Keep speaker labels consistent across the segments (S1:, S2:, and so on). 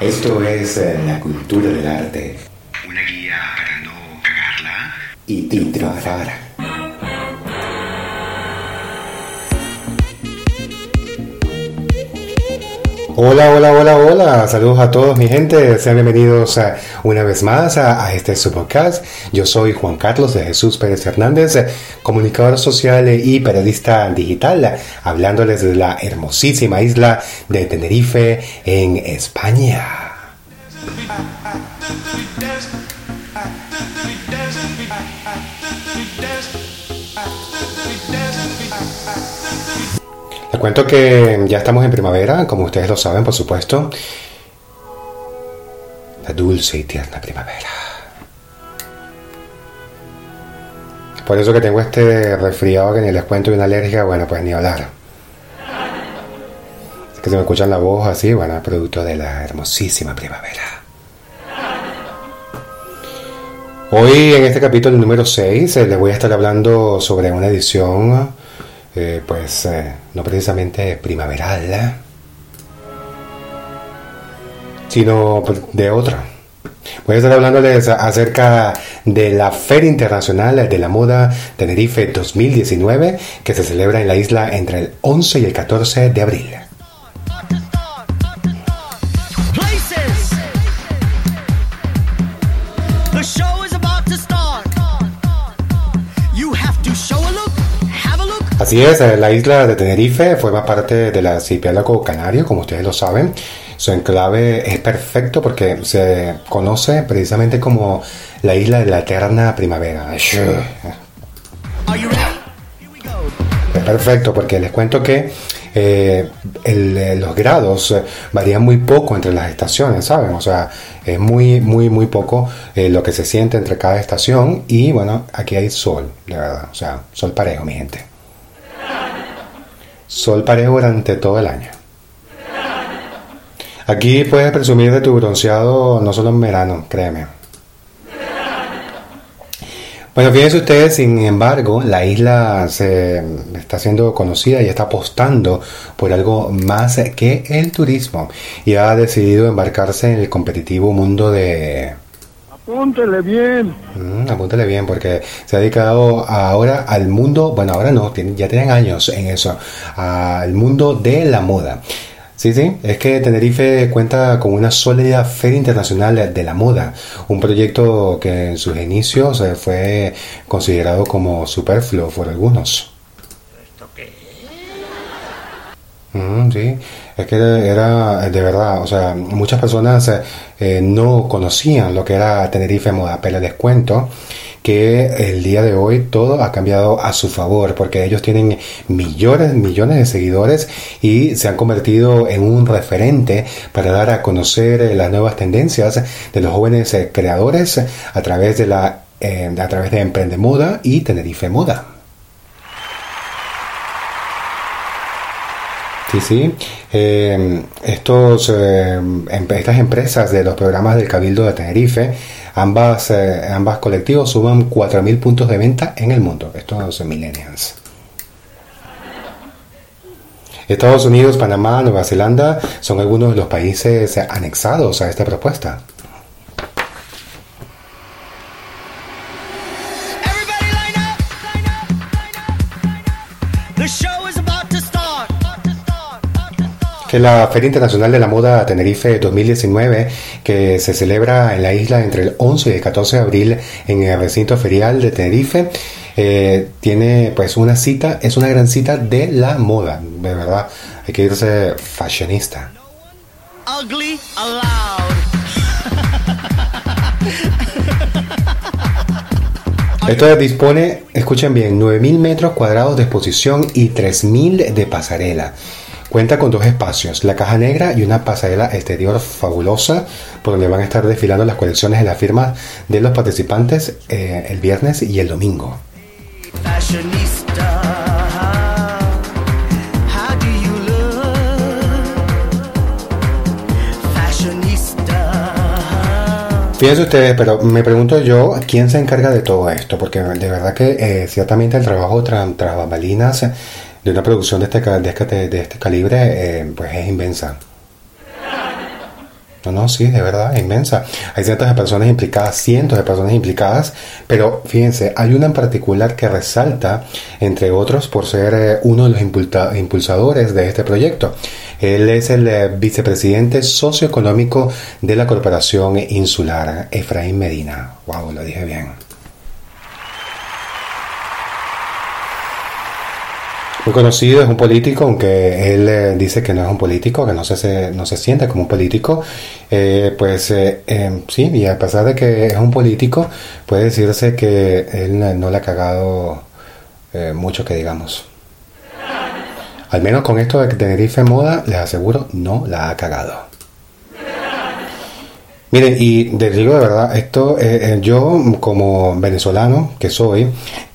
S1: Esto es eh, la cultura del arte
S2: Una guía para no cagarla.
S1: y, y triunfar. Hola, hola, hola, hola. Saludos a todos mi gente. Sean bienvenidos a- una vez más a, a este su podcast. Yo soy Juan Carlos de Jesús Pérez Hernández, eh, comunicador social y periodista digital, hablándoles de la hermosísima isla de Tenerife en España. Cuento que ya estamos en primavera, como ustedes lo saben, por supuesto. La dulce y tierna primavera. Por eso que tengo este resfriado que ni les cuento y una alergia, bueno, pues ni hablar. Es que se me escuchan la voz así, bueno, producto de la hermosísima primavera. Hoy en este capítulo número 6 les voy a estar hablando sobre una edición, eh, pues eh, no precisamente primaveral, ¿eh? sino pues, de otra. Voy a estar hablándoles acerca de la Feria Internacional de la Moda Tenerife 2019 que se celebra en la isla entre el 11 y el 14 de abril. Así es, eh, la isla de Tenerife forma parte del archipiélago canario, como ustedes lo saben. Su enclave es perfecto porque se conoce precisamente como la isla de la eterna primavera. Es perfecto porque les cuento que eh, el- eh, los grados eh, varían muy poco entre las estaciones, ¿saben? O sea, es muy, muy, muy poco eh, lo que se siente entre cada estación y bueno, aquí hay sol, de verdad. O sea, sol parejo, mi gente. Sol parejo durante todo el año. Aquí puedes presumir de tu bronceado no solo en verano, créeme. Bueno, fíjense ustedes, sin embargo, la isla se está siendo conocida y está apostando por algo más que el turismo y ha decidido embarcarse en el competitivo mundo de...
S3: Apúntele bien.
S1: Mm, apúntale bien, porque se ha dedicado ahora al mundo, bueno, ahora no, ya tienen años en eso, al mundo de la moda. Sí, sí, es que Tenerife cuenta con una sólida feria internacional de la moda, un proyecto que en sus inicios eh, fue considerado como superfluo por algunos. Mm, sí, es que era de verdad, o sea, muchas personas eh, no conocían lo que era Tenerife Moda, pero les cuento que el día de hoy todo ha cambiado a su favor porque ellos tienen millones, millones de seguidores y se han convertido en un referente para dar a conocer eh, las nuevas tendencias de los jóvenes eh, creadores a través de la a través de Emprende Moda y Tenerife Moda. Sí, sí. Eh, estos, eh, em- estas empresas de los programas del Cabildo de Tenerife, ambas, eh, ambas colectivos suman 4.000 puntos de venta en el mundo. Estos millennials. Estados Unidos, Panamá, Nueva Zelanda son algunos de los países anexados a esta propuesta. La Feria Internacional de la Moda Tenerife 2019, que se celebra en la isla entre el 11 y el 14 de abril en el recinto ferial de Tenerife, eh, tiene pues una cita, es una gran cita de la moda, de verdad, hay que irse fashionista.
S4: Ugly.
S1: Esto dispone, escuchen bien, 9.000 metros cuadrados de exposición y 3.000 de pasarela. Cuenta con dos espacios, la caja negra y una pasarela exterior fabulosa, por donde van a estar desfilando las colecciones de las firmas de los participantes eh, el viernes y el domingo. Fíjense ustedes, pero me pregunto yo, ¿quién se encarga de todo esto? Porque de verdad que eh, ciertamente el trabajo tras tras bambalinas de una producción de este, este, de este calibre, eh, pues es inmensa. No, no, sí, de verdad, es inmensa. Hay cientos de personas implicadas, cientos de personas implicadas, pero fíjense, hay una en particular que resalta, entre otros, por ser eh, uno de los impulsadores de este proyecto. Él es el eh, vicepresidente socioeconómico de la Corporación Insular, Efraín Medina. Wow, lo dije bien. Muy conocido, es un político, aunque él eh, dice que no es un político, que no se, se- no se siente como un político. Eh, pues eh, eh, sí, y a pesar de que es un político, puede decirse que él no, no le ha cagado eh, mucho que digamos. Al menos con esto de Tenerife Moda, les aseguro, no la ha cagado. Miren, y les digo de verdad, esto, eh, eh, yo como venezolano que soy,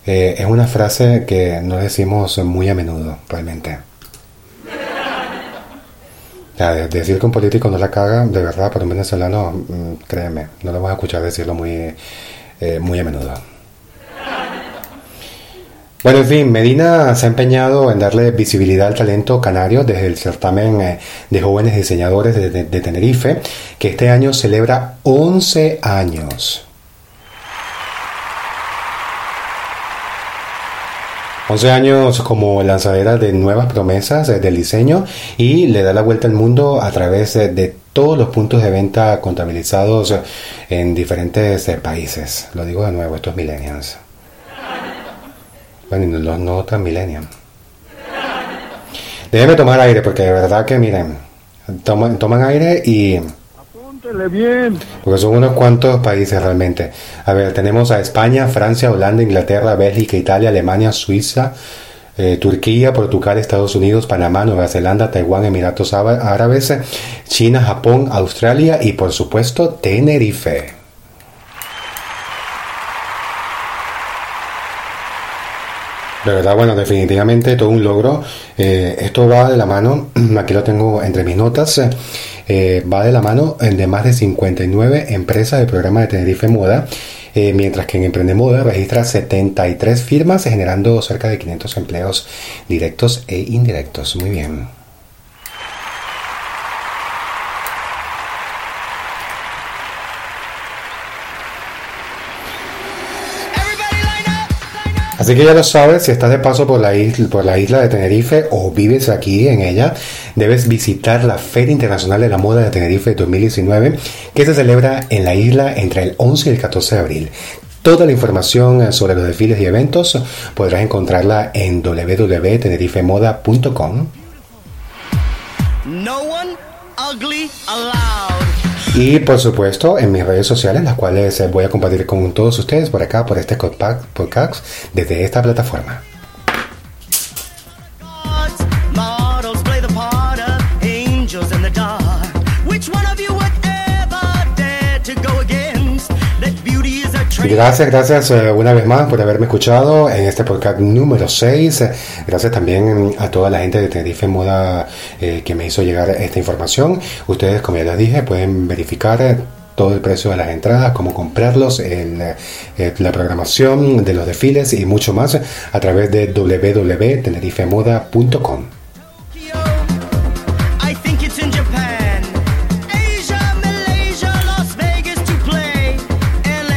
S1: eh, es una frase que no decimos muy a menudo, realmente. Ya, de- decir que un político no la caga, de verdad, para un venezolano, mm, créeme, no lo vas a escuchar decirlo muy, eh, muy a menudo. Bueno, en fin, Medina se ha empeñado en darle visibilidad al talento canario desde el certamen eh, de jóvenes diseñadores de Tenerife, que este año celebra 11 años. 11 años como lanzadera de nuevas promesas eh, del diseño y le da la vuelta al mundo a través de todos los puntos de venta contabilizados en diferentes eh, países. Lo digo de nuevo, estos millennials. Bueno, los no tan millennials. Déjenme tomar aire porque de verdad que miren, toman aire y... Porque son unos cuantos países realmente. A ver, tenemos a España, Francia, Holanda, Inglaterra, Bélgica, Italia, Alemania, Suiza, eh, Turquía, Portugal, Estados Unidos, Panamá, Nueva Zelanda, Taiwán, Emiratos Ára- Árabes, China, Japón, Australia y por supuesto Tenerife. De verdad, bueno, definitivamente todo un logro. Eh, esto va de la mano, aquí lo tengo entre mis notas, eh, va de la mano de más de 59 empresas del programa de Tenerife Moda, eh, mientras que en Emprende Moda registra 73 firmas, generando cerca de 500 empleos directos e indirectos. Muy bien. Así que ya lo sabes, si estás de paso por la, isla, por la isla de Tenerife o vives aquí en ella, debes visitar la Feria Internacional de la Moda de Tenerife 2019, que se celebra en la isla entre el 11 y el 14 de abril. Toda la información eh, sobre los desfiles y eventos podrás encontrarla en www.tenerifemoda.com
S4: No one ugly allowed.
S1: Y por supuesto en mis redes sociales, las cuales eh, voy a compartir con todos ustedes por acá, por este podcast podcast, desde esta plataforma. Gracias, gracias eh, una vez más por haberme escuchado en este podcast número 6. Eh, Gracias también a toda la gente de Tenerife Moda eh, que me hizo llegar esta información. Ustedes, como ya les dije, pueden verificar eh, todo el precio de las entradas, cómo comprarlos, el, la programación de los desfiles y mucho más a través de www.tenerifemoda.com.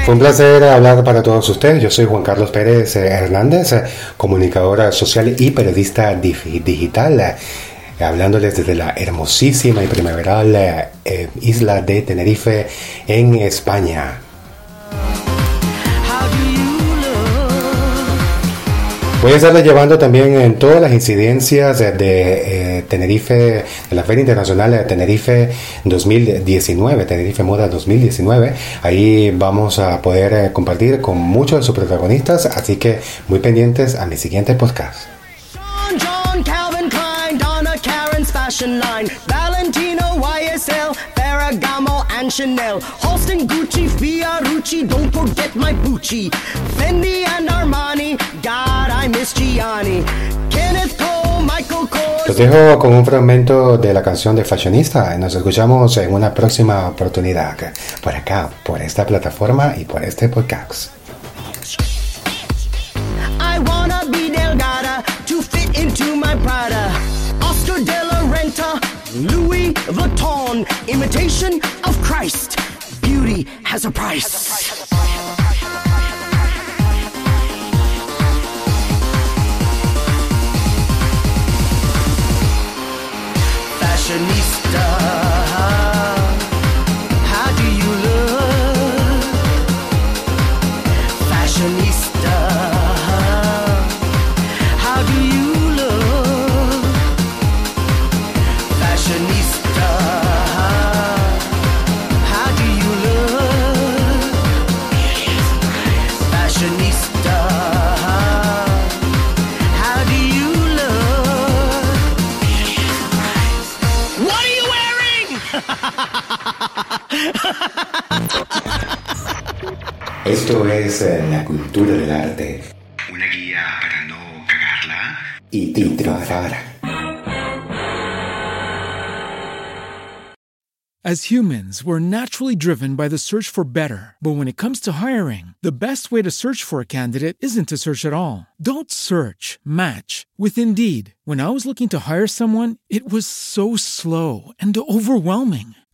S1: Un placer hablar para todos ustedes. Yo soy Juan Carlos Pérez eh, Hernández, eh, comunicadora social y periodista digital. hablándoles desde la hermosísima y primaveral eh, isla de Tenerife en España. Voy a estarles llevando también en todas las incidencias de, eh, Tenerife, de la Feria Internacional de Tenerife 2019, Tenerife Moda 2019. Ahí vamos a poder eh, compartir con muchos de sus protagonistas, así que muy pendientes a mi siguiente podcast.
S4: John, Calvin Klein, Donna Karen's fashion line, Valentino, YSL, Ferragamo, and Chanel, Halston, Gucci, Fiorucci, don't forget my Gucci, Fendi and Armani, God, I miss Gianni, Kenneth Cole, Michael Kors.
S1: Los dejo con un fragmento de la canción de Fashionista. Nos escuchamos en una próxima oportunidad por acá, por esta plataforma y por este podcast.
S4: I wanna be Delgada to fit into my Prada. Oscar de la Renta, Louis Vuitton, imitation of Christ. Beauty has a price. Fashionista,
S1: Esto es eh, la cultura del arte
S2: Una guía para no cagarla.
S1: y triunfar.
S5: As humans, we're naturally driven by the search for better. But when it comes to hiring, the best way to search for a candidate isn't to search at all. Don't search, match with Indeed. When I was looking to hire someone, it was so slow and overwhelming.